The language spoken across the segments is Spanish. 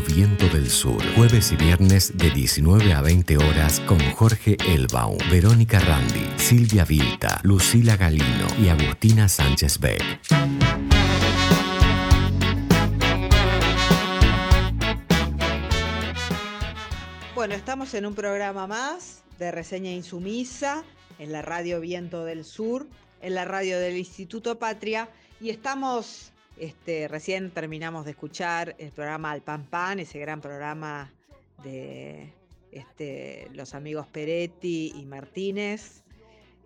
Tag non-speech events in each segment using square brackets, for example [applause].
Viento del Sur. Jueves y viernes de 19 a 20 horas con Jorge Elbaum, Verónica Randi, Silvia Vilta, Lucila Galino y Agustina Sánchez Beck. Bueno, estamos en un programa más de reseña insumisa en la radio Viento del Sur, en la radio del Instituto Patria y estamos, este, recién terminamos de escuchar el programa Al Pan Pan, ese gran programa de este, los amigos Peretti y Martínez.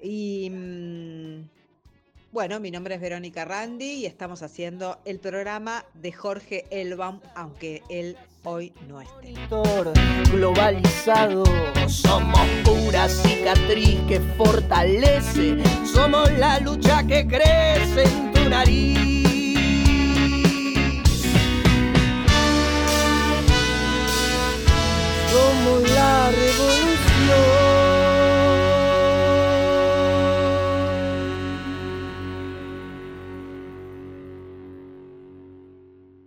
Y mm, bueno, mi nombre es Verónica Randi y estamos haciendo el programa de Jorge Elbaum, aunque él hoy no esté. Globalizado, somos pura cicatriz que fortalece, somos la lucha que crece en tu nariz. Somos la revolución.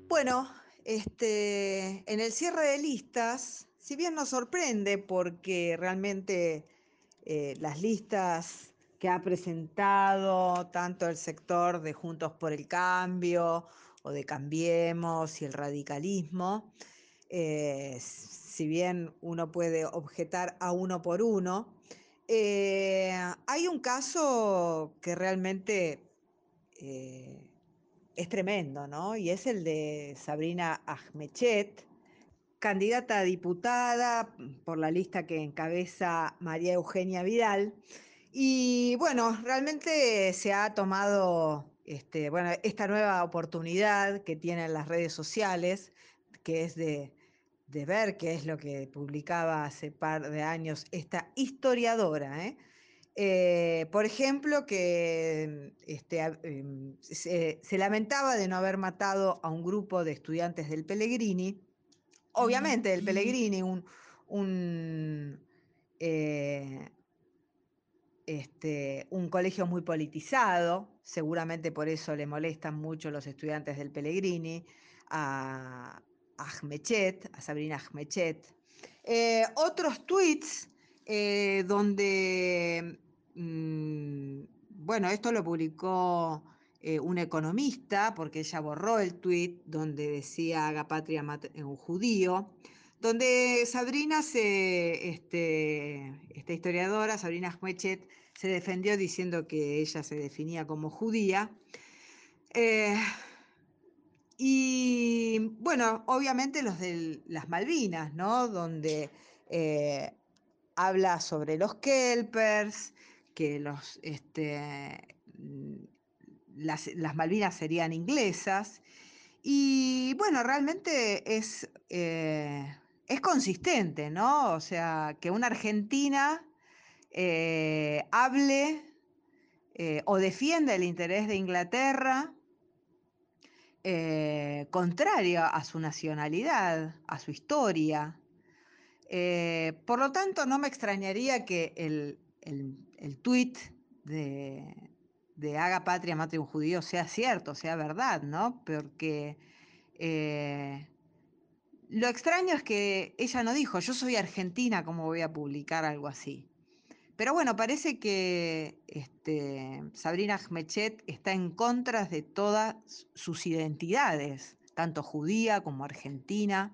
Bueno, este, en el cierre de listas, si bien nos sorprende porque realmente eh, las listas que ha presentado tanto el sector de Juntos por el Cambio o de Cambiemos y el radicalismo, eh, si bien uno puede objetar a uno por uno, eh, hay un caso que realmente es tremendo, ¿no? Y es el de Sabrina Ahmechet, candidata a diputada por la lista que encabeza María Eugenia Vidal. Y bueno, realmente se ha tomado este, bueno, esta nueva oportunidad que tienen las redes sociales, que es de, de ver qué es lo que publicaba hace par de años esta historiadora, ¿eh? Eh, por ejemplo, que este, em, se, lamentaba de no haber matado a un grupo de estudiantes del Pellegrini. Obviamente, del [laughs] Pellegrini, un, eh, este, un colegio muy politizado, seguramente por eso le molestan mucho los estudiantes del Pellegrini, a, Ahmechet, a Sabrina Ahmechet. Eh, otros tweets donde Mm, bueno, esto lo publicó eh, un economista, porque ella borró el tuit donde decía haga patria un judío, donde Sabrina se, este, esta historiadora, Sabrina Schmechet, se defendió diciendo que ella se definía como judía. Y bueno, obviamente los de las Malvinas, ¿no? Donde eh, habla sobre los kelpers, que los, este, mm, las, Malvinas serían inglesas. Y bueno, realmente es, eh, es consistente, ¿no? O sea, que una argentina eh, hable o defienda el interés de Inglaterra contrario a su nacionalidad, a su historia. por lo tanto, no me extrañaría que el, el, tuit de, haga patria, mate un judío sea cierto, sea verdad, ¿no? Porque eh, lo extraño es que ella no dijo, yo soy argentina, ¿cómo voy a publicar algo así? Pero bueno, parece que este, Sabrina Ahmechet está en contra de todas sus identidades, tanto judía como argentina.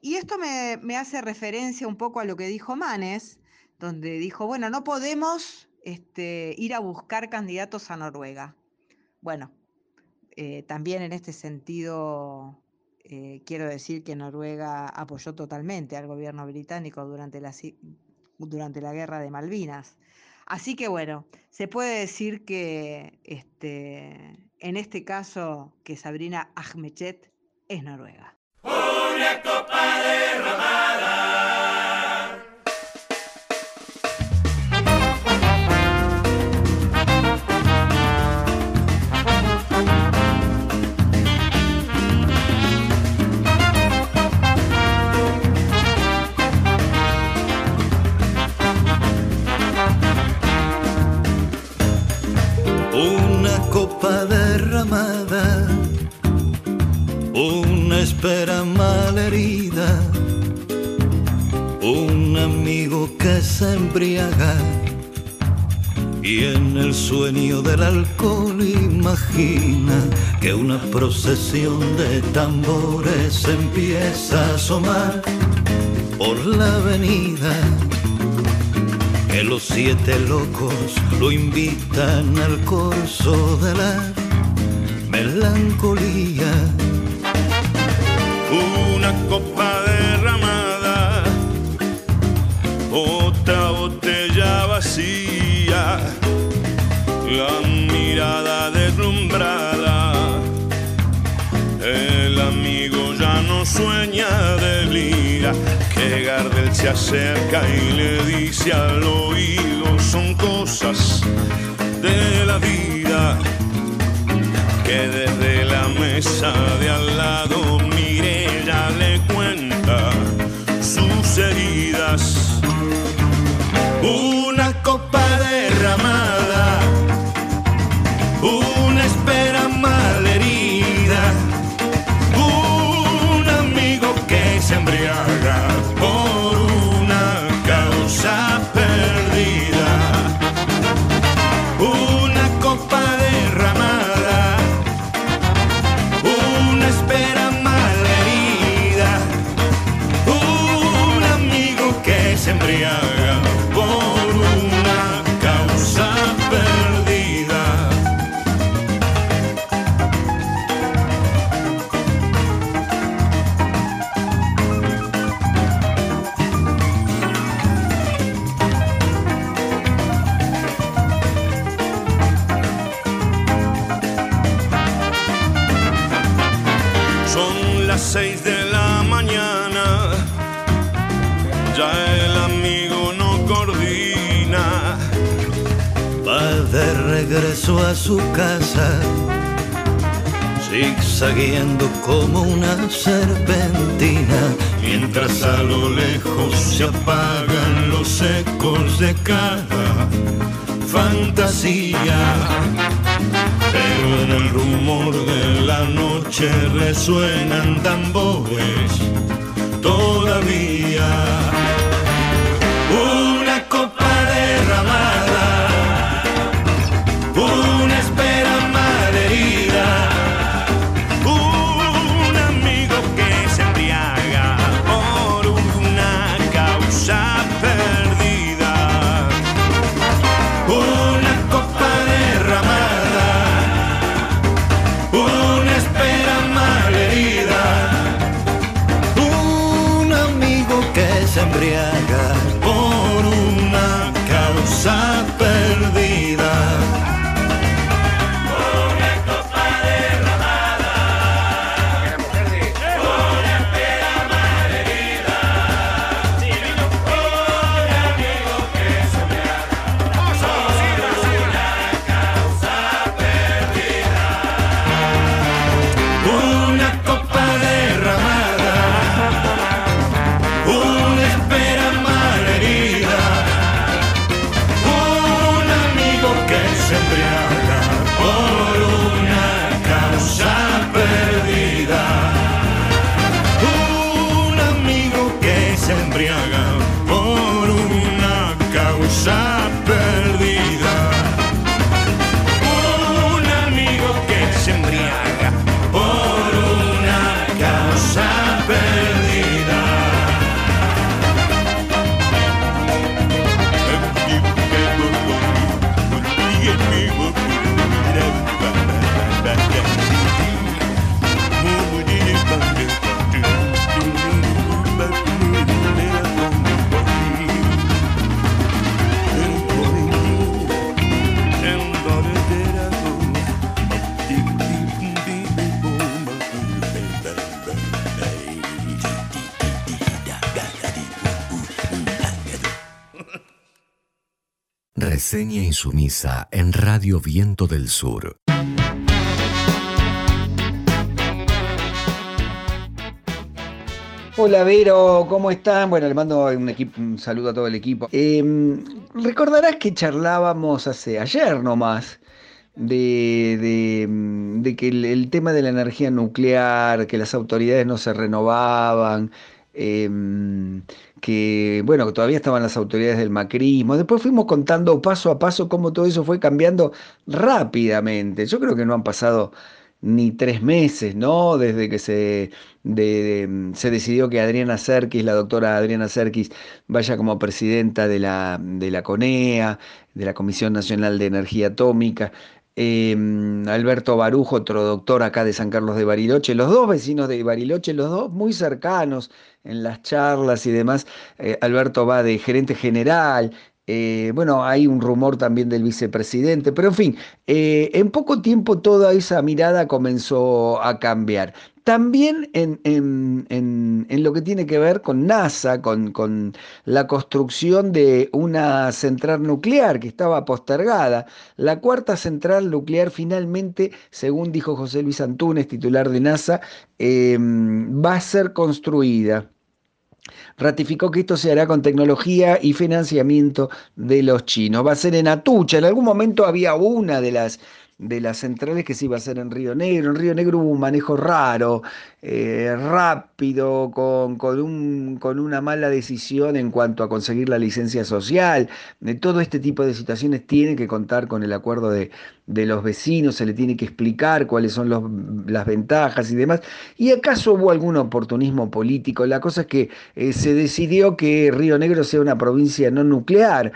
Y esto me, hace referencia un poco a lo que dijo Manes, donde dijo, bueno, no podemos este, ir a buscar candidatos a Noruega. Bueno, eh, también en este sentido eh, quiero decir que Noruega apoyó totalmente al gobierno británico durante la, durante la guerra de Malvinas. Así que bueno, se puede decir que este, en este caso que Sabrina Ahmechet es Noruega. Copa y en el sueño del alcohol imagina que una procesión de tambores empieza a asomar por la avenida. Que los siete locos lo invitan al corso de la melancolía. Una copa derramada, la mirada deslumbrada. El amigo ya no sueña delira, que Gardel se acerca y le dice al oído, son cosas de la vida que desde la mesa de al lado serpentina, Mientras a lo lejos se apagan los ecos de cada fantasía. Pero en el rumor de la noche resuenan tambores Insumisa en Radio Viento del Sur. Hola Vero, ¿cómo están? Bueno, le mando un, saludo a todo el equipo. Eh, recordarás que charlábamos hace ayer nomás de, mm, que el, tema de la energía nuclear, que las autoridades no se renovaban, em, que bueno, todavía estaban las autoridades del macrismo. Después fuimos contando paso a paso cómo todo eso fue cambiando rápidamente. Yo creo que no han pasado ni tres meses, ¿no? Desde que se, se decidió que Adriana Serkis, la doctora Adriana Serkis, vaya como presidenta de la, de la CONEA, de la Comisión Nacional de Energía Atómica. Em, Alberto Barujo, otro doctor acá de San Carlos de Bariloche, los dos vecinos de Bariloche, los dos muy cercanos en las charlas y demás. Eh, Alberto va de gerente general, eh, bueno, hay un rumor también del vicepresidente, pero en fin, eh, en poco tiempo toda esa mirada comenzó a cambiar. También en, lo que tiene que ver con NASA, con, con, la construcción de una central nuclear que estaba postergada. La cuarta central nuclear finalmente, según dijo José Luis Antunes, titular de NASA, em, va a ser construida ratificó que esto se hará con tecnología y financiamiento de los chinos. Va a ser en Atucha. En algún momento había una de las de las centrales que se iba a hacer en Río Negro. En Río Negro hubo un manejo raro, eh, rápido, con, con, un, con, una mala decisión en cuanto a conseguir la licencia social. De todo este tipo de situaciones tiene que contar con el acuerdo de, de los vecinos, se le tiene que explicar cuáles son los, las ventajas y demás. ¿Y acaso hubo algún oportunismo político? La cosa es que eh, se decidió que Río Negro sea una provincia no nuclear.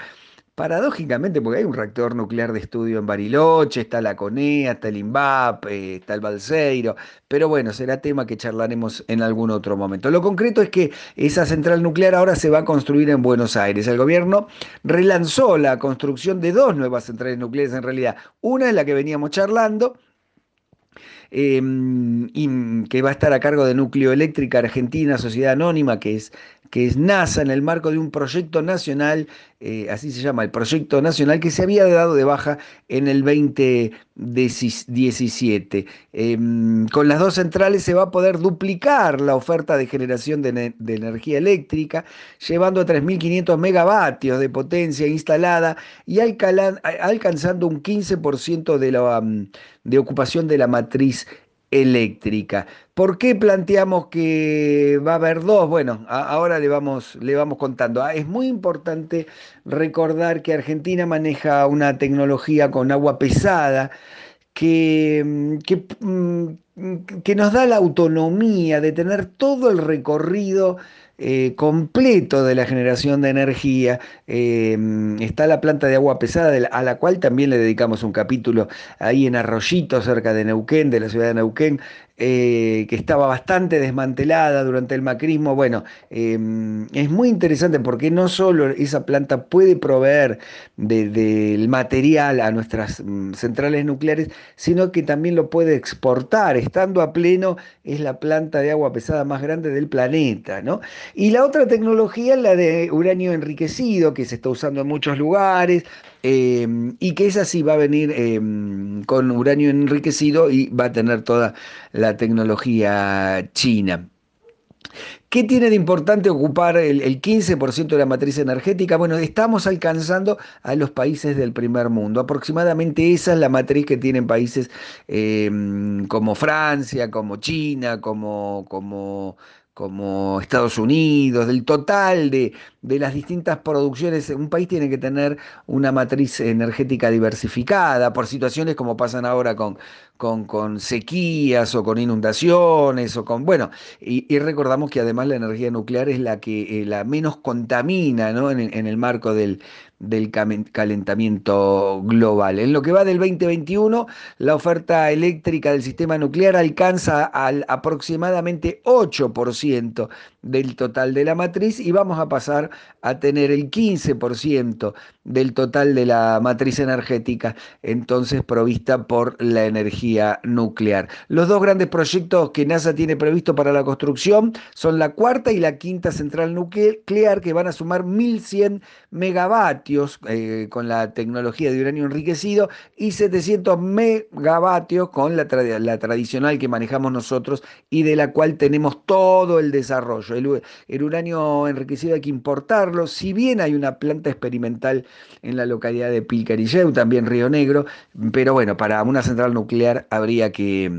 Paradójicamente, porque hay un reactor nuclear de estudio en Bariloche, está la CONEA, está el INVAP, está el Balseiro, pero bueno, será tema que charlaremos en algún otro momento. Lo concreto es que esa central nuclear ahora se va a construir en Buenos Aires. El gobierno relanzó la construcción de dos nuevas centrales nucleares en realidad. Una es la que veníamos charlando, em, que va a estar a cargo de Núcleo Eléctrica Argentina, Sociedad Anónima, que es que es NASA en el marco de un proyecto nacional, eh, así se llama, el proyecto nacional que se había dado de baja en el 2017. Em, con las dos centrales se va a poder duplicar la oferta de generación de, energía eléctrica, llevando a 3.500 megavatios de potencia instalada y alcanzando un 15% de, la, de ocupación de la matriz eléctrica. ¿Por qué planteamos que va a haber dos? Bueno, ahora le vamos, le vamos contando. Ah, es muy importante recordar que Argentina maneja una tecnología con agua pesada que, mm, mm, que nos da la autonomía de tener todo el recorrido eh, completo de la generación de energía. Em, está la planta de agua pesada, a la cual también le dedicamos un capítulo ahí en Arroyito, cerca de Neuquén, de la ciudad de Neuquén, eh, que estaba bastante desmantelada durante el macrismo. Bueno, em, es muy interesante porque no solo esa planta puede proveer del material a nuestras mm, centrales nucleares, sino que también lo puede exportar. Estando a pleno, es la planta de agua pesada más grande del planeta. ¿no? Y la otra tecnología es la de uranio enriquecido, que se está usando en muchos lugares. Em, y que esa sí va a venir em, con uranio enriquecido y va a tener toda la tecnología china. ¿Qué tiene de importante ocupar el, 15% de la matriz energética? Bueno, estamos alcanzando a los países del primer mundo. Aproximadamente esa es la matriz que tienen países em, como Francia, como China, como, como como Estados Unidos, del total de, de, las distintas producciones, un país tiene que tener una matriz energética diversificada por situaciones como pasan ahora con, con, sequías o con inundaciones o con, bueno, y, recordamos que además la energía nuclear es la que eh, la menos contamina ¿no? en el marco del, del calentamiento global. En lo que va del 2021, la oferta eléctrica del sistema nuclear alcanza al aproximadamente 8% del total de la matriz y vamos a pasar a tener el 15% del total de la matriz energética, entonces provista por la energía nuclear. Los dos grandes proyectos que NASA tiene previsto para la construcción son la cuarta y la quinta central nuclear que van a sumar 1.100 megavatios eh, con la tecnología de uranio enriquecido y 700 megavatios con la, la tradicional que manejamos nosotros y de la cual tenemos todo el desarrollo. El, uranio enriquecido hay que importarlo, si bien hay una planta experimental en la localidad de Pilcarilleu, también Río Negro, pero bueno, para una central nuclear habría que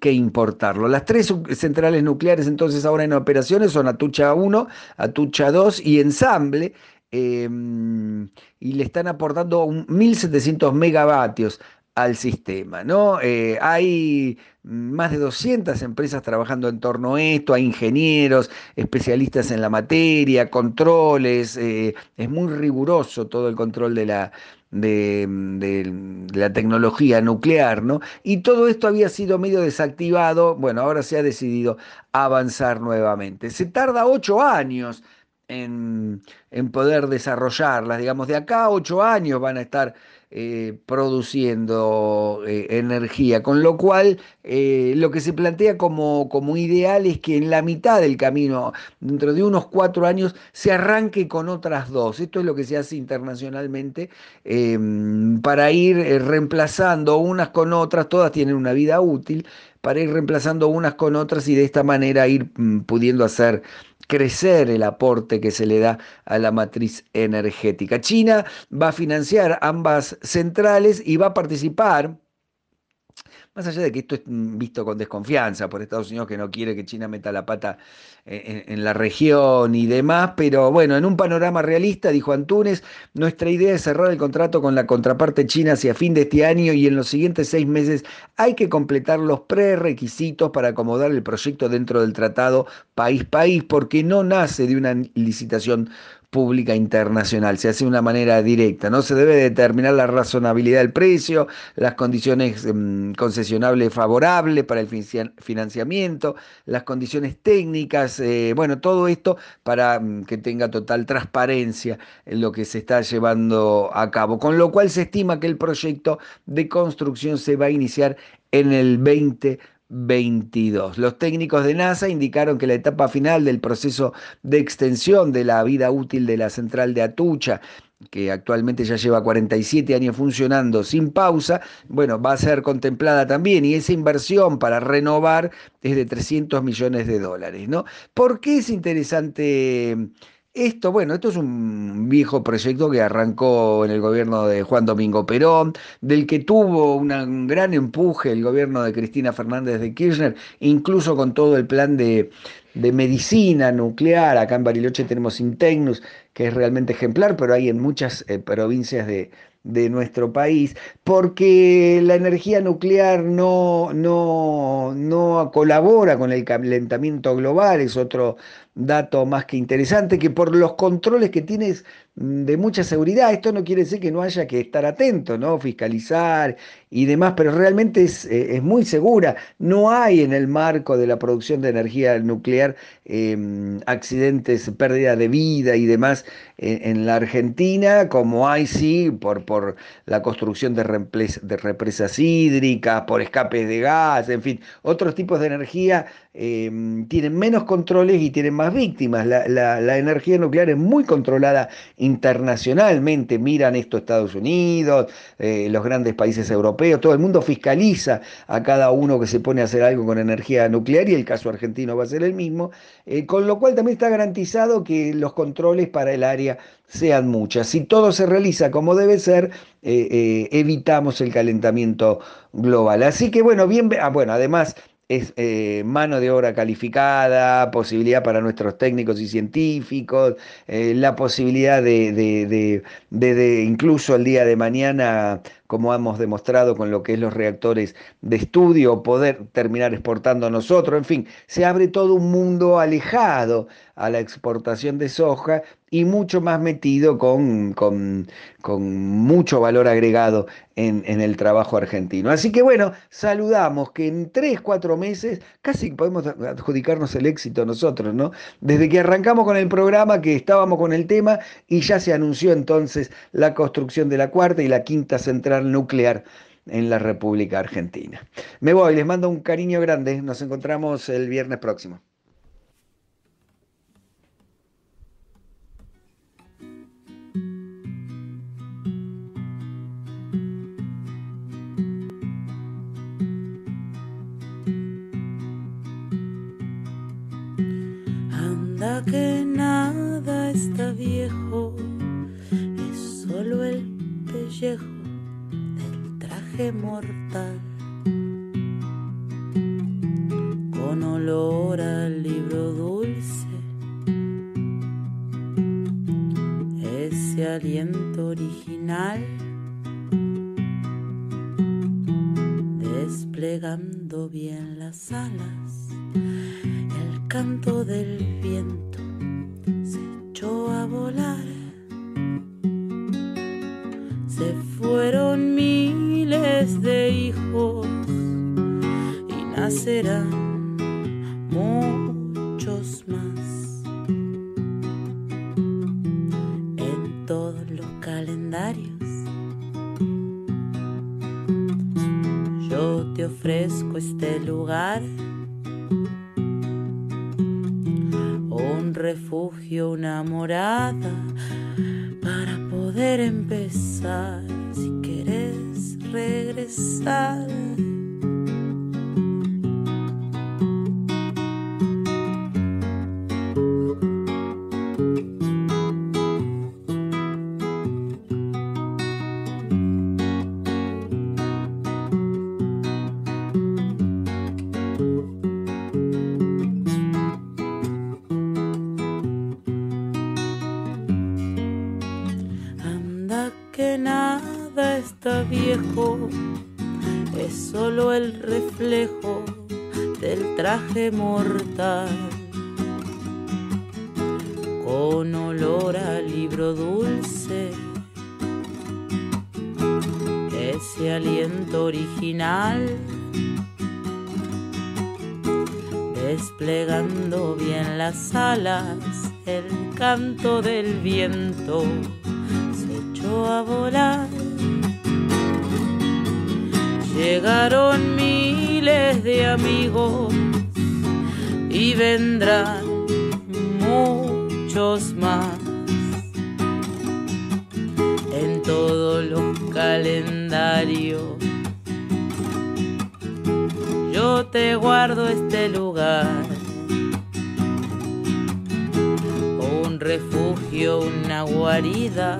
que importarlo. Las tres centrales nucleares entonces ahora en operaciones son Atucha 1, Atucha 2 y Ensamble, em, y le están aportando 1.700 megavatios al sistema. ¿no? Eh, hay más de 200 empresas trabajando en torno a esto, hay ingenieros, especialistas en la materia, controles, eh, es muy riguroso todo el control de la, de, la tecnología nuclear, ¿no? Y todo esto había sido medio desactivado, bueno, ahora se ha decidido avanzar nuevamente. Se tarda ocho años en, en poder desarrollarlas, digamos, de acá a ocho años van a estar eh, produciendo eh, energía, con lo cual eh, lo que se plantea como, como ideal es que en la mitad del camino, dentro de unos cuatro años, se arranque con otras dos. Esto es lo que se hace internacionalmente em, para ir reemplazando unas con otras, todas tienen una vida útil, para ir reemplazando unas con otras y de esta manera ir mm, pudiendo hacer crecer el aporte que se le da a la matriz energética. China va a financiar ambas centrales y va a participar más allá de que esto es visto con desconfianza por Estados Unidos, que no quiere que China meta la pata en, la región y demás, pero bueno, en un panorama realista, dijo Antunes, nuestra idea es cerrar el contrato con la contraparte china hacia fin de este año y en los siguientes seis meses hay que completar los prerequisitos para acomodar el proyecto dentro del tratado país-país, porque no nace de una licitación pública internacional, se hace de una manera directa, no se debe determinar la razonabilidad del precio, las condiciones mm, concesionables favorables para el financiamiento, las condiciones técnicas, eh, bueno, todo esto para mm, que tenga total transparencia en lo que se está llevando a cabo, con lo cual se estima que el proyecto de construcción se va a iniciar en el 20 22. Los técnicos de NASA indicaron que la etapa final del proceso de extensión de la vida útil de la central de Atucha, que actualmente ya lleva 47 años funcionando sin pausa, bueno, va a ser contemplada también y esa inversión para renovar es de 300 millones de dólares, ¿no? ¿Por qué es interesante esto, bueno, esto es un viejo proyecto que arrancó en el gobierno de Juan Domingo Perón, del que tuvo un gran empuje el gobierno de Cristina Fernández de Kirchner, incluso con todo el plan de, medicina nuclear. Acá en Bariloche tenemos Intecnus, que es realmente ejemplar, pero hay en muchas eh, provincias de, de nuestro país, porque la energía nuclear no, no, no colabora con el calentamiento global, es otro dato más que interesante, que por los controles que tienes de mucha seguridad, esto no quiere decir que no haya que estar atento, ¿no? fiscalizar y demás, pero realmente es, eh, es muy segura. No hay en el marco de la producción de energía nuclear em, accidentes, pérdida de vida y demás en, la Argentina, como hay sí por, por la construcción de, de represas hídricas, por escapes de gas, en fin, otros tipos de energía em, tienen menos controles y tienen más víctimas. La, la, energía nuclear es muy controlada internacionalmente, miran esto Estados Unidos, eh, los grandes países europeos, todo el mundo fiscaliza a cada uno que se pone a hacer algo con energía nuclear y el caso argentino va a ser el mismo, eh, con lo cual también está garantizado que los controles para el área sean muchas. Si todo se realiza como debe ser, eh, evitamos el calentamiento global. Así que bueno, bien, ah, bueno, además es eh, mano de obra calificada, posibilidad para nuestros técnicos y científicos, eh, la posibilidad de, de, de, incluso el día de mañana, como hemos demostrado con lo que es los reactores de estudio, poder terminar exportando nosotros, en fin, se abre todo un mundo alejado a la exportación de soja y mucho más metido con, con, mucho valor agregado en, en, el trabajo argentino. Así que bueno, saludamos que en tres, cuatro meses casi podemos adjudicarnos el éxito nosotros, ¿no? Desde que arrancamos con el programa, que estábamos con el tema y ya se anunció entonces la construcción de la cuarta y la quinta central nuclear en la República Argentina. Me voy, les mando un cariño grande, nos encontramos el viernes próximo. que nada está viejo, es solo el pellejo traje mortal. Con olor al ese aliento original, desplegando bien las alas, el canto del viento se echó a volar. Llegaron miles de amigos y vendrán muchos más los calendarios. Yo te guardo este lugar, un refugio, una guarida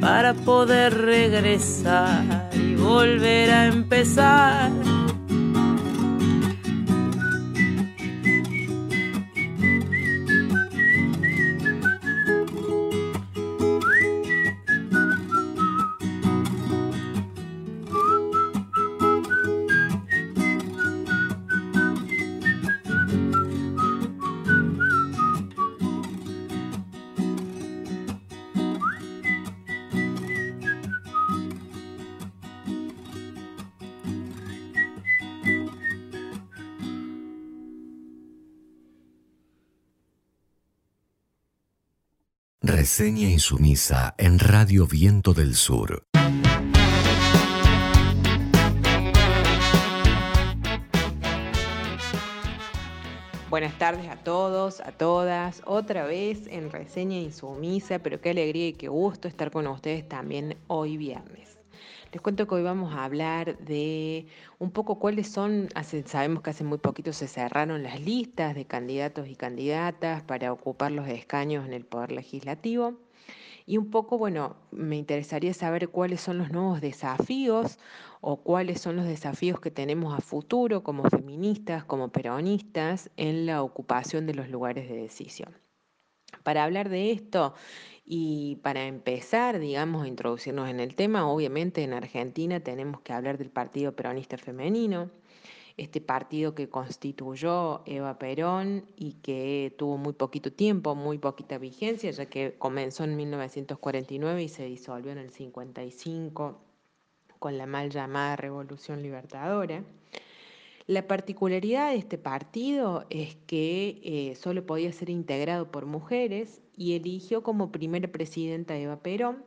para poder regresar y volver a empezar Reseña insumisa en Radio Viento del Sur. Buenas tardes a todos, a todas, otra vez en Reseña Insumisa, pero qué alegría y qué gusto estar con ustedes también hoy viernes. Les cuento que hoy vamos a hablar de un poco cuáles son, sabemos que hace muy poquito se cerraron las listas de candidatos y candidatas para ocupar los escaños en el Poder Legislativo. Y un poco, bueno, me interesaría saber cuáles son los nuevos desafíos o cuáles son los desafíos que tenemos a futuro como feministas, como peronistas, en la ocupación de los lugares de decisión. Para hablar de esto y para empezar, digamos, a introducirnos en el tema, obviamente en Argentina tenemos que hablar del Partido Peronista Femenino, este partido que constituyó Eva Perón y que tuvo muy poquito tiempo, muy poquita vigencia, ya que comenzó en 1949 y se disolvió en el 55 con la mal llamada Revolución Libertadora. La particularidad de este partido es que eh, solo podía ser integrado por mujeres y eligió como primera presidenta a Eva Perón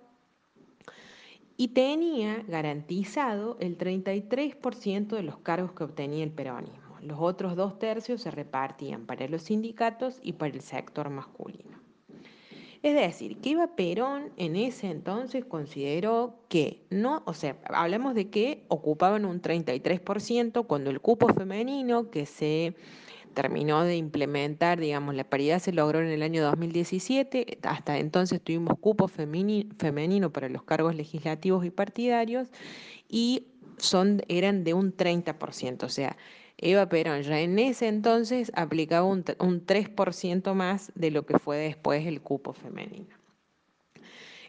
y tenía garantizado el 33% de los cargos que obtenía el peronismo. Los otros dos tercios se repartían para los sindicatos y para el sector masculino. Es decir, que Eva Perón en ese entonces consideró que no, o sea, hablamos de que ocupaban un 33% cuando el cupo femenino que se terminó de implementar, digamos, la paridad se logró en el año 2017, hasta entonces tuvimos cupo femenino para los cargos legislativos y partidarios y son, eran de un 30%, o sea, Eva Perón ya en ese entonces aplicaba un, un 3% más de lo que fue después el cupo femenino.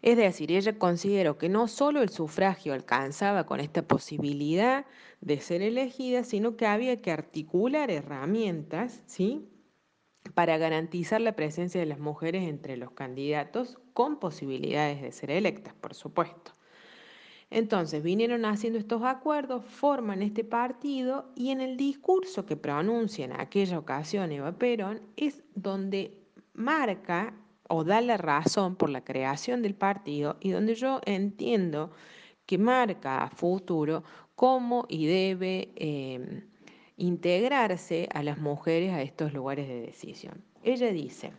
Es decir, ella consideró que no solo el sufragio alcanzaba con esta posibilidad de ser elegida, sino que había que articular herramientas, ¿sí? para garantizar la presencia de las mujeres entre los candidatos con posibilidades de ser electas, por supuesto. Entonces vinieron haciendo estos acuerdos, forman este partido y en el discurso que pronuncia en aquella ocasión Eva Perón es donde marca o da la razón por la creación del partido y donde yo entiendo que marca a futuro cómo y debe em, integrarse a las mujeres a estos lugares de decisión. Ella dice,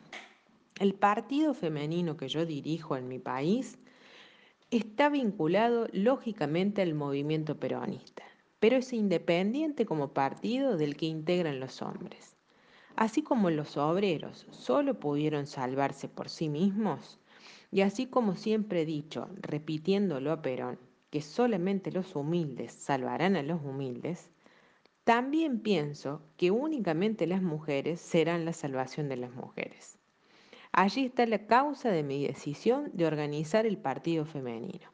el partido femenino que yo dirijo en mi país está vinculado lógicamente al movimiento peronista, pero es independiente como partido del que integran los hombres. Así como los obreros solo pudieron salvarse por sí mismos, y así como siempre he dicho, repitiéndolo a Perón, que solamente los humildes salvarán a los humildes, también pienso que únicamente las mujeres serán la salvación de las mujeres. Allí está la causa de mi decisión de organizar el partido femenino,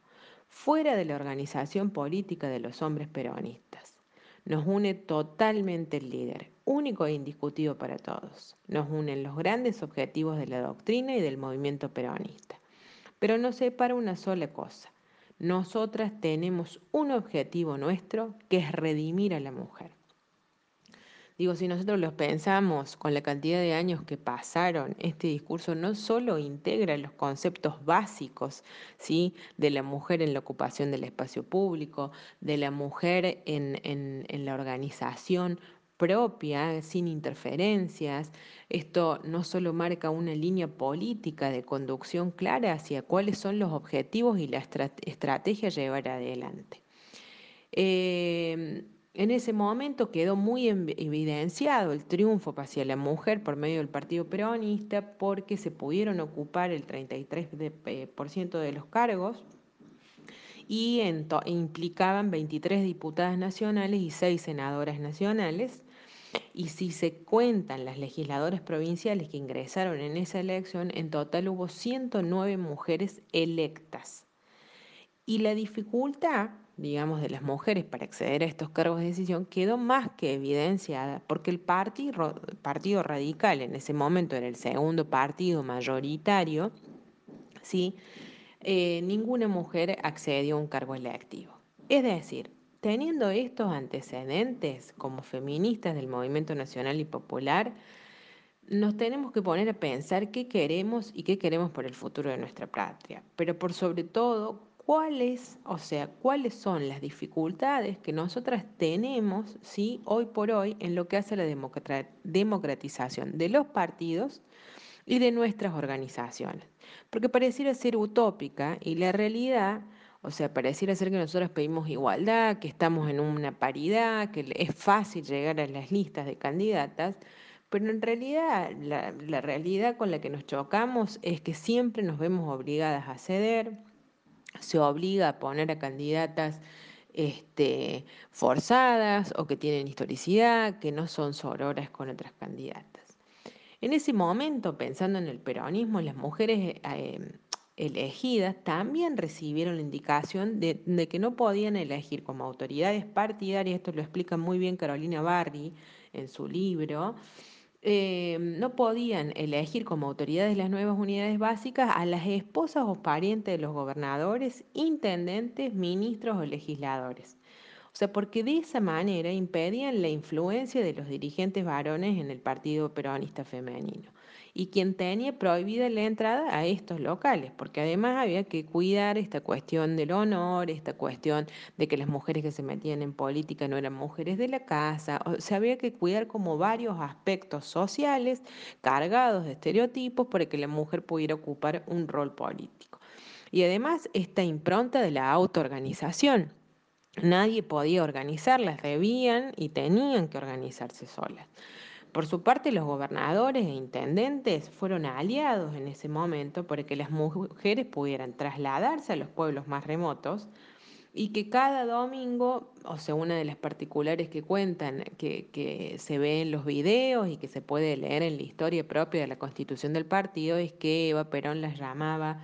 fuera de la organización política de los hombres peronistas. Nos une totalmente el líder, único e indiscutido para todos. Nos unen los grandes objetivos de la doctrina y del movimiento peronista. Pero nos separa una sola cosa. Nosotras tenemos un objetivo nuestro que es redimir a la mujer. Digo, si nosotros los pensamos con la cantidad de años que pasaron, este discurso no solo integra los conceptos básicos ¿sí? de la mujer en la ocupación del espacio público, de la mujer en, en la organización propia, sin interferencias. Esto no solo marca una línea política de conducción clara hacia cuáles son los objetivos y la estrategia a llevar adelante. Em, en ese momento quedó muy evidenciado el triunfo hacia la mujer por medio del Partido Peronista porque se pudieron ocupar el 33% de los cargos y implicaban 23 diputadas nacionales y 6 senadoras nacionales. Y si se cuentan las legisladoras provinciales que ingresaron en esa elección, en total hubo 109 mujeres electas. Y la dificultad, digamos, de las mujeres para acceder a estos cargos de decisión quedó más que evidenciada, porque el partido, Radical en ese momento era el segundo partido mayoritario, ¿sí? Eh, ninguna mujer accedió a un cargo electivo. Es decir, Teniendo estos antecedentes como feministas del movimiento nacional y popular, nos tenemos que poner a pensar qué queremos y qué queremos por el futuro de nuestra patria, pero por sobre todo, cuáles, o sea, cuáles son las dificultades que nosotras tenemos, ¿sí? hoy por hoy, en lo que hace la democratización de los partidos y de nuestras organizaciones. Porque pareciera ser utópica y la realidad o sea, pareciera ser que nosotros pedimos igualdad, que estamos en una paridad, que es fácil llegar a las listas de candidatas, pero en realidad la, realidad con la que nos chocamos es que siempre nos vemos obligadas a ceder, se obliga a poner a candidatas este, forzadas o que tienen historicidad, que no son sororas con otras candidatas. En ese momento, pensando en el peronismo, las mujeres eh, elegidas también recibieron la indicación de, que no podían elegir como autoridades partidarias, esto lo explica muy bien Carolina Barri en su libro, eh, no podían elegir como autoridades las nuevas unidades básicas a las esposas o parientes de los gobernadores, intendentes, ministros o legisladores. O sea, porque de esa manera impedían la influencia de los dirigentes varones en el Partido Peronista Femenino y quien tenía prohibida la entrada a estos locales, porque además había que cuidar esta cuestión del honor, esta cuestión de que las mujeres que se metían en política no eran mujeres de la casa, o sea, había que cuidar como varios aspectos sociales cargados de estereotipos para que la mujer pudiera ocupar un rol político. Y además esta impronta de la autoorganización. Nadie podía organizarlas, debían y tenían que organizarse solas. Por su parte, los gobernadores e intendentes fueron aliados en ese momento para que las mujeres pudieran trasladarse a los pueblos más remotos y que cada domingo, o sea, una de las particulares que cuentan, que, que, se ve en los videos y que se puede leer en la historia propia de la constitución del partido, es que Eva Perón las llamaba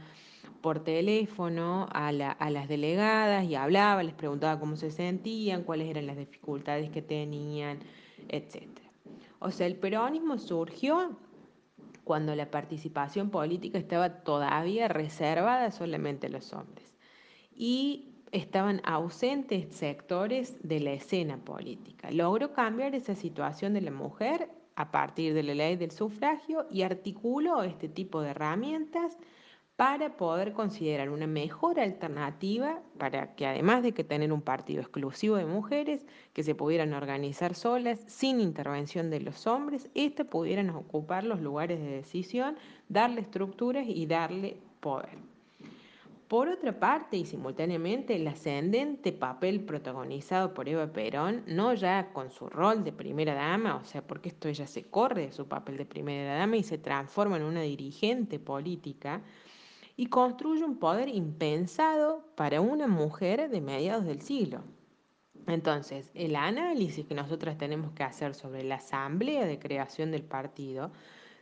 por teléfono a, a las delegadas y hablaba, les preguntaba cómo se sentían, cuáles eran las dificultades que tenían, etc. O sea, el peronismo surgió cuando la participación política estaba todavía reservada solamente a los hombres. Y estaban ausentes sectores de la escena política. Logró cambiar esa situación de la mujer a partir de la ley del sufragio y articuló este tipo de herramientas para poder considerar una mejor alternativa para que además de que tener un partido exclusivo de mujeres, que se pudieran organizar solas sin intervención de los hombres, éstas pudieran ocupar los lugares de decisión, darle estructuras y darle poder. Por otra parte, y simultáneamente, el ascendente papel protagonizado por Eva Perón, no ya con su rol de primera dama, o sea, porque esto ella se corre de su papel de primera dama y se transforma en una dirigente política, y construye un poder impensado para una mujer de mediados del siglo. Entonces, el análisis que nosotras tenemos que hacer sobre la asamblea de creación del partido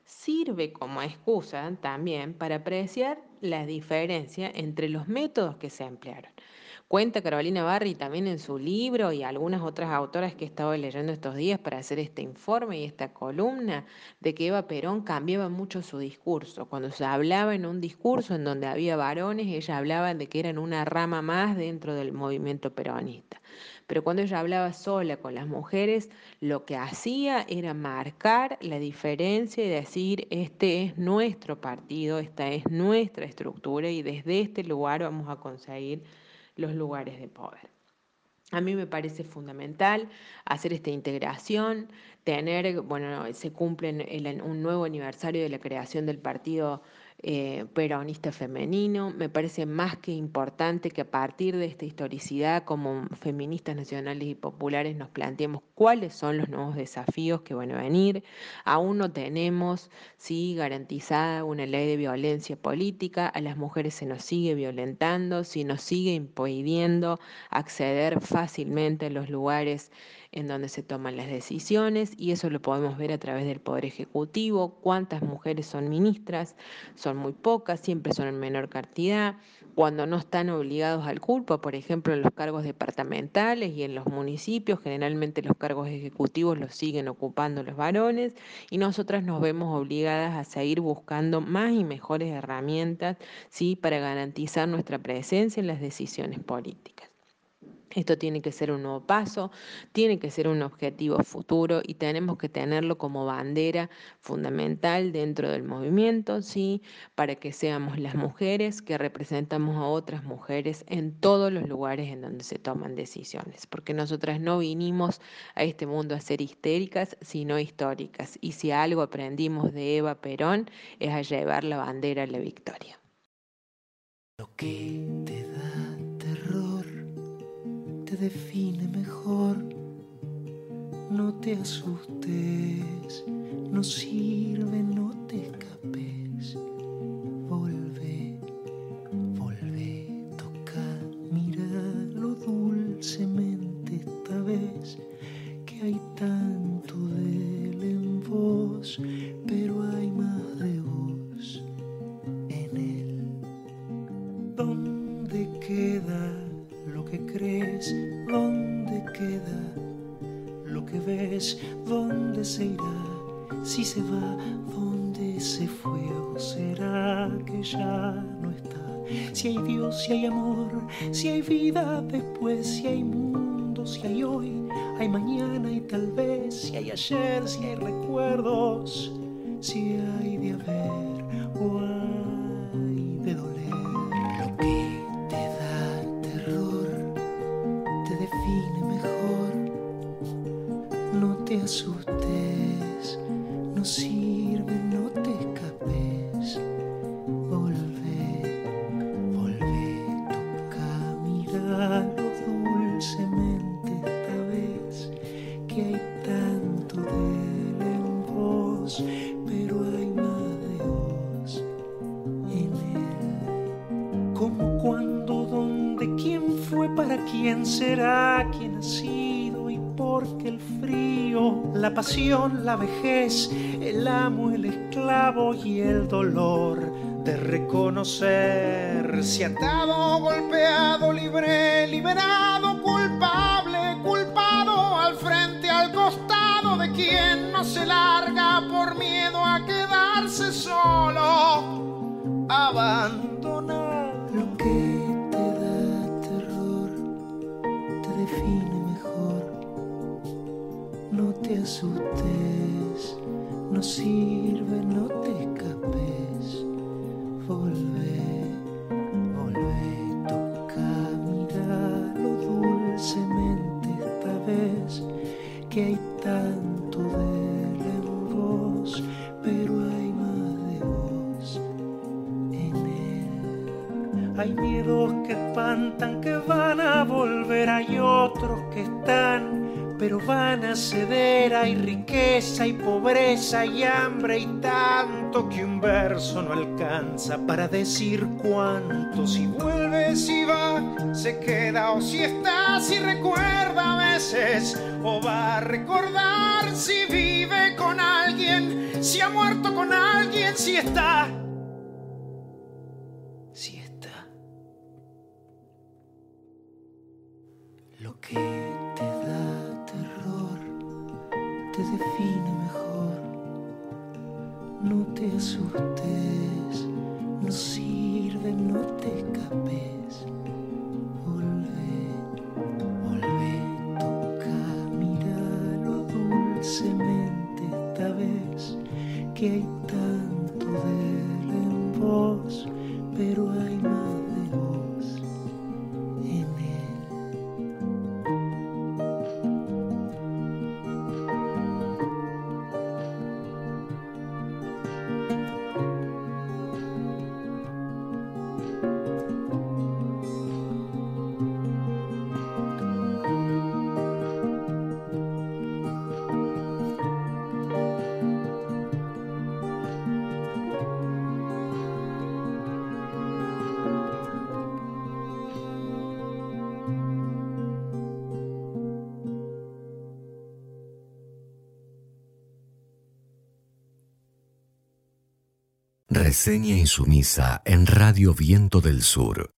sirve como excusa también para apreciar la diferencia entre los métodos que se emplearon. Cuenta Carolina Barri también en su libro y algunas otras autoras que he estado leyendo estos días para hacer este informe y esta columna de que Eva Perón cambiaba mucho su discurso. Cuando se hablaba en un discurso en donde había varones, ella hablaba de que eran una rama más dentro del movimiento peronista. Pero cuando ella hablaba sola con las mujeres, lo que hacía era marcar la diferencia y decir, este es nuestro partido, esta es nuestra estructura y desde este lugar vamos a conseguir los lugares de poder. A mí me parece fundamental hacer esta integración, tener, bueno, se cumple un nuevo aniversario de la creación del Partido eh, peronista femenino. Me parece más que importante que a partir de esta historicidad, como feministas nacionales y populares, nos planteemos cuáles son los nuevos desafíos que van a venir. Aún no tenemos, sí, garantizada una ley de violencia política, a las mujeres se nos sigue violentando, si nos sigue impidiendo acceder fácilmente a los lugares en donde se toman las decisiones y eso lo podemos ver a través del Poder Ejecutivo, cuántas mujeres son ministras, son muy pocas, siempre son en menor cantidad, cuando no están obligados al culpa, por ejemplo, en los cargos departamentales y en los municipios, generalmente los cargos ejecutivos los siguen ocupando los varones y nosotras nos vemos obligadas a seguir buscando más y mejores herramientas ¿sí? para garantizar nuestra presencia en las decisiones políticas. Esto tiene que ser un nuevo paso, tiene que ser un objetivo futuro y tenemos que tenerlo como bandera fundamental dentro del movimiento, ¿sí? Para que seamos las mujeres que representamos a otras mujeres en todos los lugares en donde se toman decisiones, porque nosotras no vinimos a este mundo a ser histéricas, sino históricas. Y si algo aprendimos de Eva Perón es a llevar la bandera a la victoria. Lo que te da define mejor. No te asustes, no sirve, no te escapes. Vez, si hay la vejez, el amo, el esclavo y el dolor de reconocer si atado, golpeado, libre, liberado, culpable, culpado, al frente, al costado de quien no se larga por miedo a quedarse solo, abandonado. Asustes, no sirve, no te escapes. Volvé, volvé, toca mirarlo dulcemente esta vez que hay tanto de en vos, pero hay más de vos en él. Hay miedos que espantan, que van a volver, hay otros que están, pero van a ceder. Hay riqueza y pobreza y hambre y tanto que un verso no alcanza para decir cuánto. Si vuelve, si va, se queda o si está, si recuerda a veces o va a recordar si vive con alguien, si ha muerto con alguien, si está. Si está. Lo que te asustes, no sirve, no te escapes. Volvé, volvé, toca, míralo dulcemente esta vez que hay tanto de él en vos, pero hay Reseña insumisa en Radio Viento del Sur.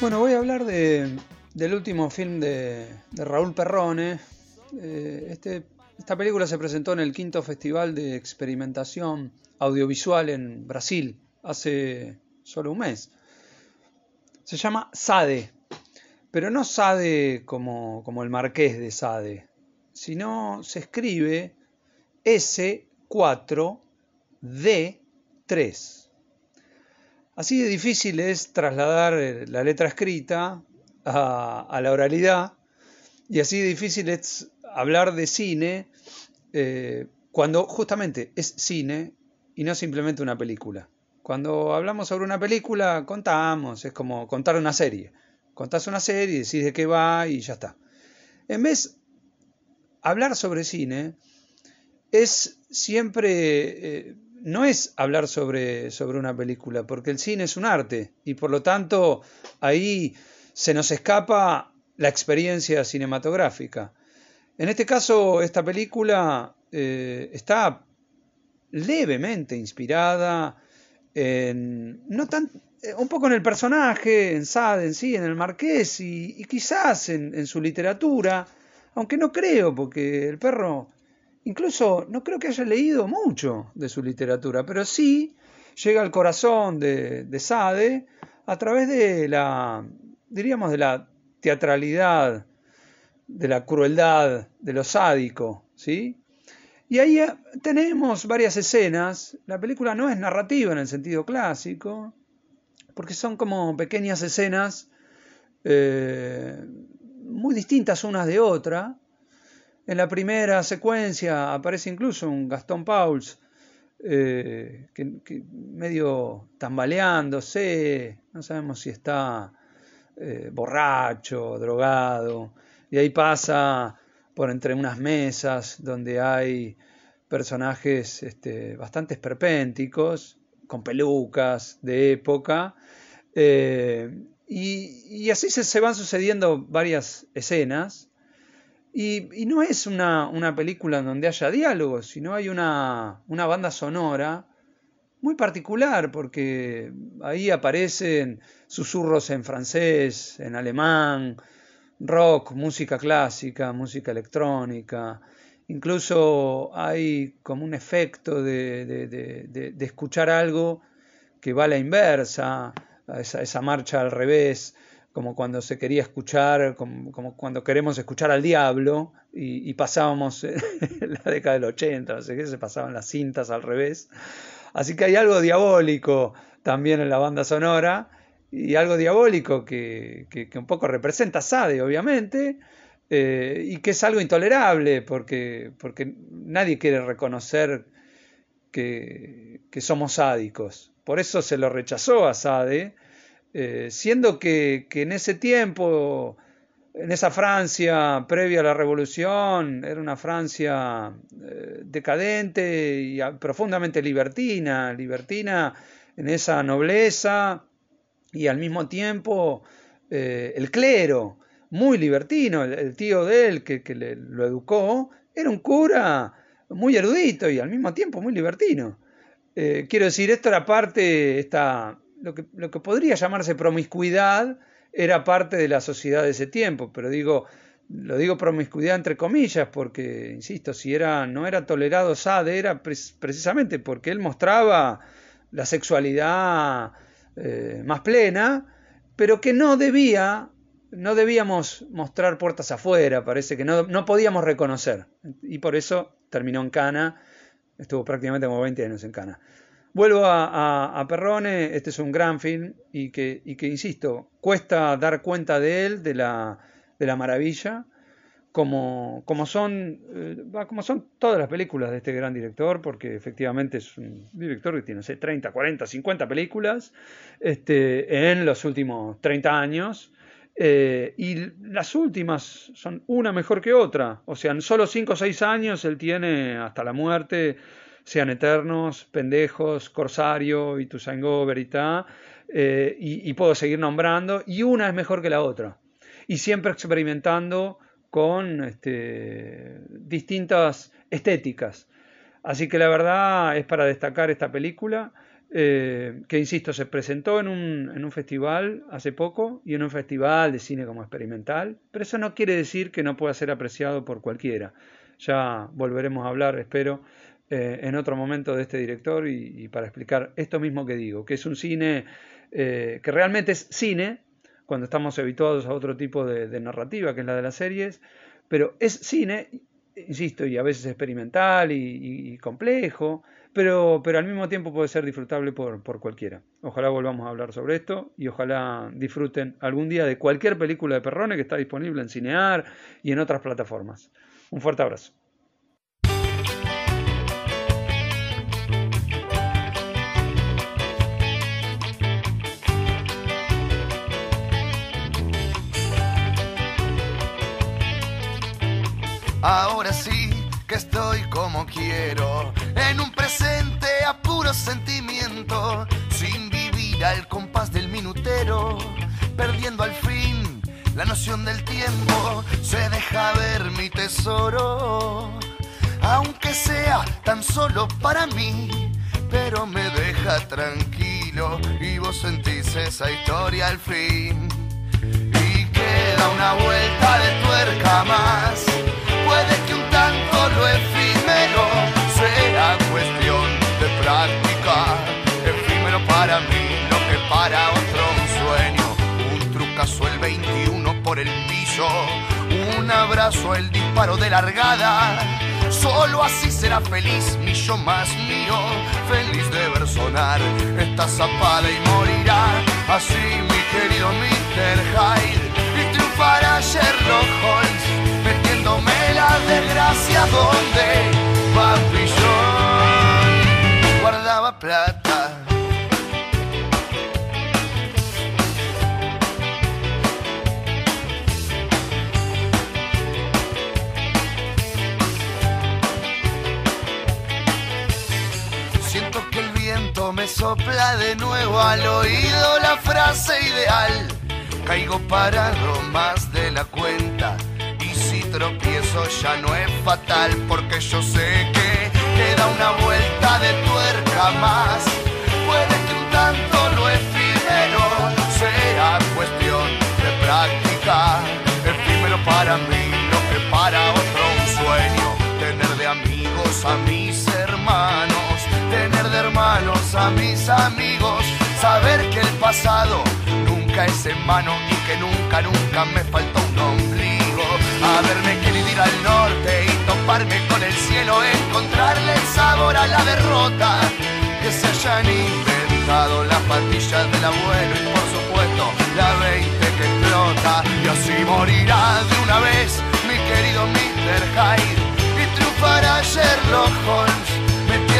Bueno, voy a hablar de, del último film de, de Raúl Perrone. Eh, este, esta película se presentó en el quinto Festival de Experimentación Audiovisual en Brasil hace solo un mes. Se llama Sade, pero no Sade como, como el marqués de Sade, sino se escribe S4D3. Así de difícil es trasladar eh, la letra escrita a, a la oralidad y así de difícil es hablar de cine eh, cuando justamente es cine y no simplemente una película. Cuando hablamos sobre una película contamos, es como contar una serie. Contás una serie, decís de qué va y ya está. En vez hablar sobre cine es siempre, eh, no es hablar sobre, sobre una película, porque el cine es un arte y por lo tanto ahí se nos escapa la experiencia cinematográfica. En este caso, esta película eh, está levemente inspirada en, no tan, eh, un poco en el personaje, en Sade en sí, en el marqués y, quizás en su literatura, aunque no creo, porque el perro incluso no creo que haya leído mucho de su literatura, pero sí llega al corazón de, de Sade a través de la, diríamos, de la teatralidad, de la crueldad, de lo sádico, ¿sí? Y ahí eh, tenemos varias escenas. La película no es narrativa en el sentido clásico, porque son como pequeñas escenas eh, muy distintas unas de otras. En la primera secuencia aparece incluso un Gastón Pauls eh, que medio tambaleándose, no sabemos si está eh, borracho, drogado, y ahí pasa por entre unas mesas donde hay personajes este, bastante esperpénticos con pelucas de época. Eh, y, así se, van sucediendo varias escenas. Y, no es una, película en donde haya diálogos, sino hay una, una banda sonora muy particular, porque ahí aparecen susurros en francés, en alemán, rock, música clásica, música electrónica. Incluso hay como un efecto de, escuchar algo que va a la inversa, esa, esa, marcha al revés, como cuando se quería escuchar, como, cuando queremos escuchar al diablo y, pasábamos [laughs] en la década del 80, no sé qué, se pasaban las cintas al revés. Así que hay algo diabólico también en la banda sonora y algo diabólico que, un poco representa Sade, obviamente, eh, y que es algo intolerable porque, porque nadie quiere reconocer que, somos sádicos. Por eso se lo rechazó a Sade, eh, siendo que, en ese tiempo, en esa Francia previa a la revolución, era una Francia eh, decadente y profundamente libertina, libertina en esa nobleza y al mismo tiempo eh, el clero, muy libertino, el, tío de él que, lo educó, era un cura muy erudito y al mismo tiempo muy libertino. Eh, quiero decir, esto era parte, esta, lo, que, lo que podría llamarse promiscuidad, era parte de la sociedad de ese tiempo, pero digo, lo digo promiscuidad entre comillas, porque, insisto, si era, no era tolerado Sade, era precisamente porque él mostraba la sexualidad eh, más plena, pero que no debía, no debíamos mostrar puertas afuera, parece que no, podíamos reconocer. Y por eso terminó en Cana, estuvo prácticamente como 20 años en Cana. Vuelvo a, Perrone, este es un gran film y que, y que, insisto, cuesta dar cuenta de él, de la, de la maravilla, como, como, son, eh, como son todas las películas de este gran director, porque efectivamente es un director que tiene 30, 40, 50 películas este, en los últimos 30 años. Eh, y las últimas son una mejor que otra. O sea, en solo 5 o 6 años él tiene hasta la muerte, sean eternos, pendejos, Corsario, y Verità, eh, y, y puedo seguir nombrando, y una es mejor que la otra. Y siempre experimentando con este, distintas estéticas. Así que la verdad es para destacar esta película, eh, que insisto, se presentó en un, en un, festival hace poco y en un festival de cine como experimental, pero eso no quiere decir que no pueda ser apreciado por cualquiera. Ya volveremos a hablar, espero, eh, en otro momento de este director y, para explicar esto mismo que digo, que es un cine eh, que realmente es cine, cuando estamos habituados a otro tipo de, narrativa, que es la de las series, pero es cine, insisto, y a veces experimental y, complejo, pero, pero, al mismo tiempo puede ser disfrutable por, por, cualquiera. Ojalá volvamos a hablar sobre esto y ojalá disfruten algún día de cualquier película de Perrone que está disponible en Cinear y en otras plataformas. Un fuerte abrazo. Ahora sí que estoy como quiero, en un presente del tiempo, se deja ver mi tesoro, aunque sea tan solo para mí, pero me deja tranquilo y vos sentís esa historia al fin. Y queda una vuelta de tuerca más puede que un tanto lo efímero sea cuestión de práctica. Efímero para mí, lo que para otro un sueño. Un trucazo el 21 el piso, un abrazo el disparo de largada. Solo así será feliz mi yo más mío, feliz de ver sonar esta zapada y morirá. Así mi querido Mr. Hyde y triunfará Sherlock Holmes metiéndome la desgracia donde papillón guardaba plata. Me sopla de nuevo al oído la frase ideal. Caigo parado más de la cuenta y si tropiezo ya no es fatal porque yo sé que queda una vuelta de tuerca más. Puede que un tanto lo efímero sea cuestión de práctica. Efímero para mí, lo que para otro un sueño. Tener de amigos a mis amigos. Saber que el pasado nunca es en vano y que nunca, nunca me faltó un ombligo. Haberme querido ir al norte y toparme con el cielo, encontrarle el sabor a la derrota. Que se hayan inventado las patillas del abuelo y por supuesto la 20 que explota. Y así morirá de una vez mi querido Mr. Hyde y triunfará Sherlock Holmes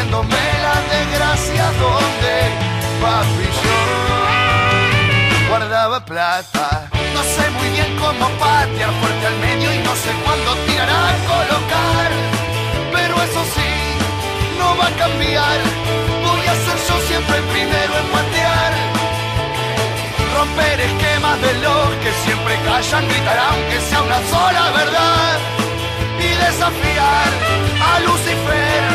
metiéndome la desgracia donde papi yo guardaba plata. No sé muy bien cómo patear fuerte al medio y no sé cuándo tirar a colocar. Pero eso sí, no va a cambiar. Voy a ser yo siempre el primero en patear. Romper esquemas de los que siempre callan, gritar aunque sea una sola verdad. Y desafiar a Lucifer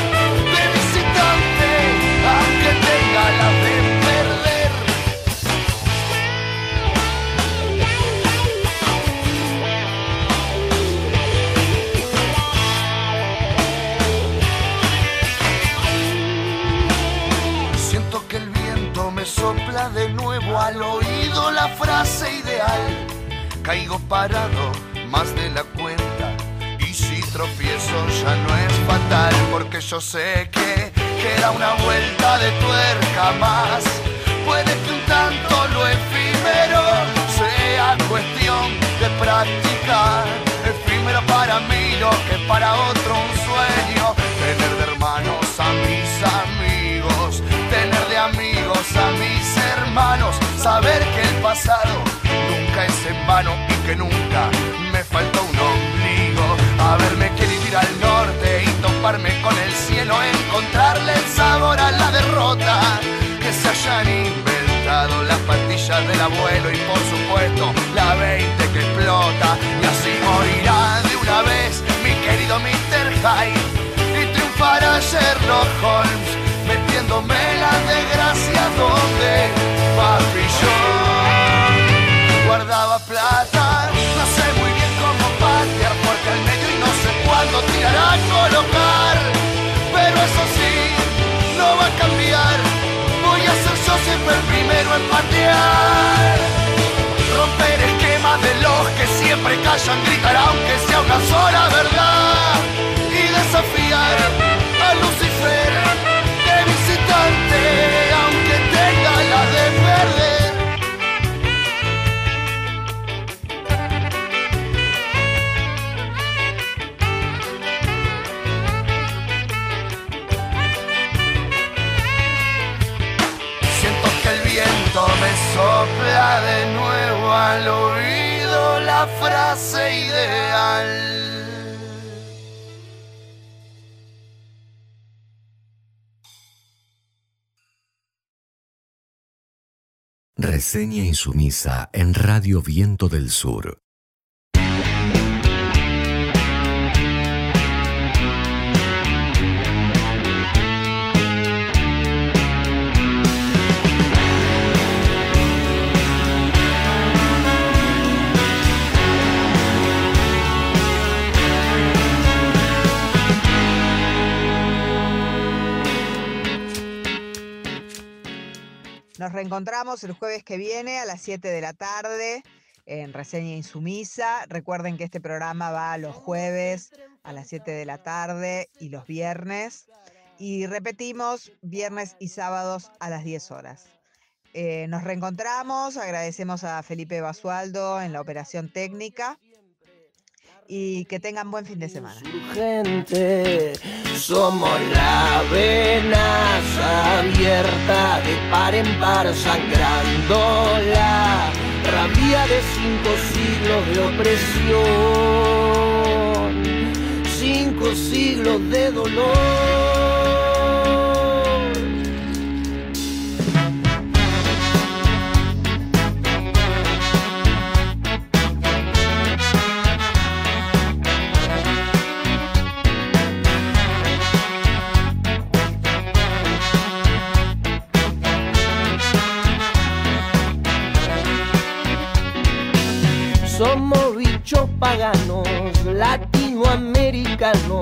me sopla de nuevo al oído la frase ideal. Caigo parado más de la cuenta y si tropiezo ya no es fatal porque yo sé que queda una vuelta de tuerca más. Puede que un tanto lo efímero sea cuestión de practicar. Efímero para mí lo que para otro nunca es en vano y que nunca me faltó un ombligo. Haberme querido ir al norte y toparme con el cielo, encontrarle el sabor a la derrota. Que se hayan inventado las pastillas del abuelo y por supuesto la 20 que explota. Y así morirá de una vez mi querido Mr. Hyde y triunfará Sherlock Holmes metiéndome la desgracia donde papi yo guardaba plata. No sé muy bien cómo patear porque al medio y no sé cuándo tirar a colocar. Pero eso sí, no va a cambiar. Voy a ser yo siempre el primero en patear. Romper esquemas de los que siempre callan, gritar aunque sea una sola verdad. Y desafiar a Lucifer sopla de nuevo al oído la frase ideal. Reseña insumisa en Radio Viento del Sur. Nos reencontramos el jueves que viene a las 7 de la tarde en Reseña Insumisa. Recuerden que este programa va los jueves a las 7 de la tarde y los viernes. Y repetimos viernes y sábados a las 10 horas. Eh, nos reencontramos, agradecemos a Felipe Basualdo en la operación técnica y que tengan buen fin de semana. Gente, somos la venaza abierta de par en par sangrando la rabia de cinco siglos de opresión, cinco siglos de dolor.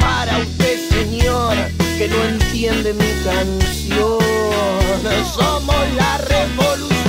para usted, señor, que no entiende mi canción. Somos la revolución.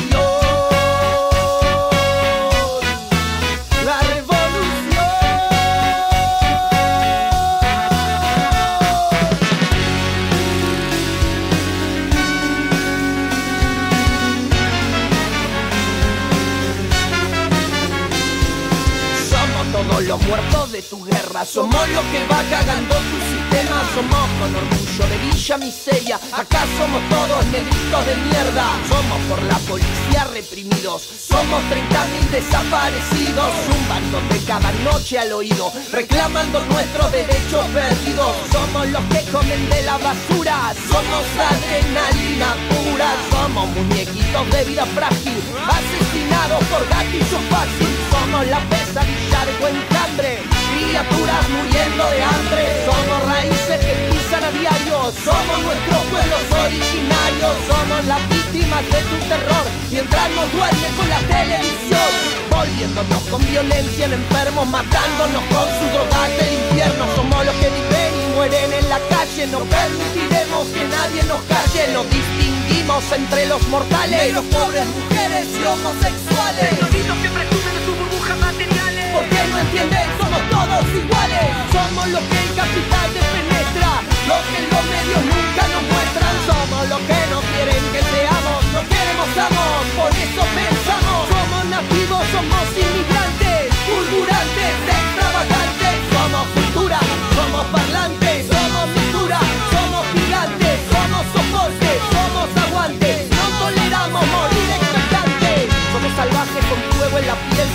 De somos los que va cagando tu sistema, somos con orgullo de villa miseria, acá somos todos negritos de mierda, somos por la policía reprimidos, somos 30.000 desaparecidos, zumbándote cada noche al oído, reclamando nuestros derechos perdidos, somos los que comen de la basura, somos adrenalina pura, somos muñequitos de vida frágil, asesinados por gatillo fácil, somos la pesadilla de buen hambre, criaturas muriendo de hambre, somos raíces que pisan a diario, somos nuestros pueblos originarios, somos las víctimas de tu terror, mientras nos duerme con la televisión, volviéndonos con violencia en enfermos, matándonos con su droga del infierno, somos los que viven y mueren en la calle, no permitiremos que nadie nos calle, nos distinguimos entre los mortales, los pobres mujeres y homosexuales, los niños que presumen de sus burbujas materiales, porque no entienden, somos todos iguales, somos los que el capital penetra, los que los medios nunca nos muestran, somos los que no quieren que seamos, no queremos amos, por eso pensamos, somos nativos, somos inmigrantes, fulgurantes, extravagantes, somos cultura, somos parlantes, somos cintura, somos gigantes, somos soporte, somos aguantes,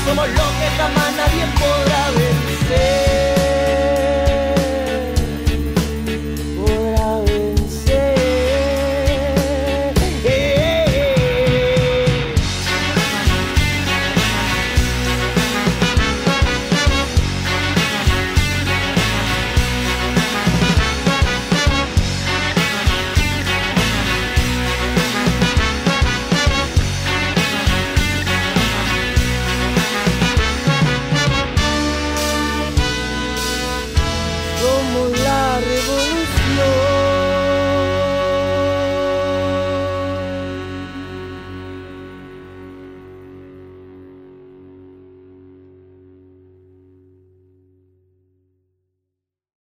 Somos lo que jamás nadie podrá vencer.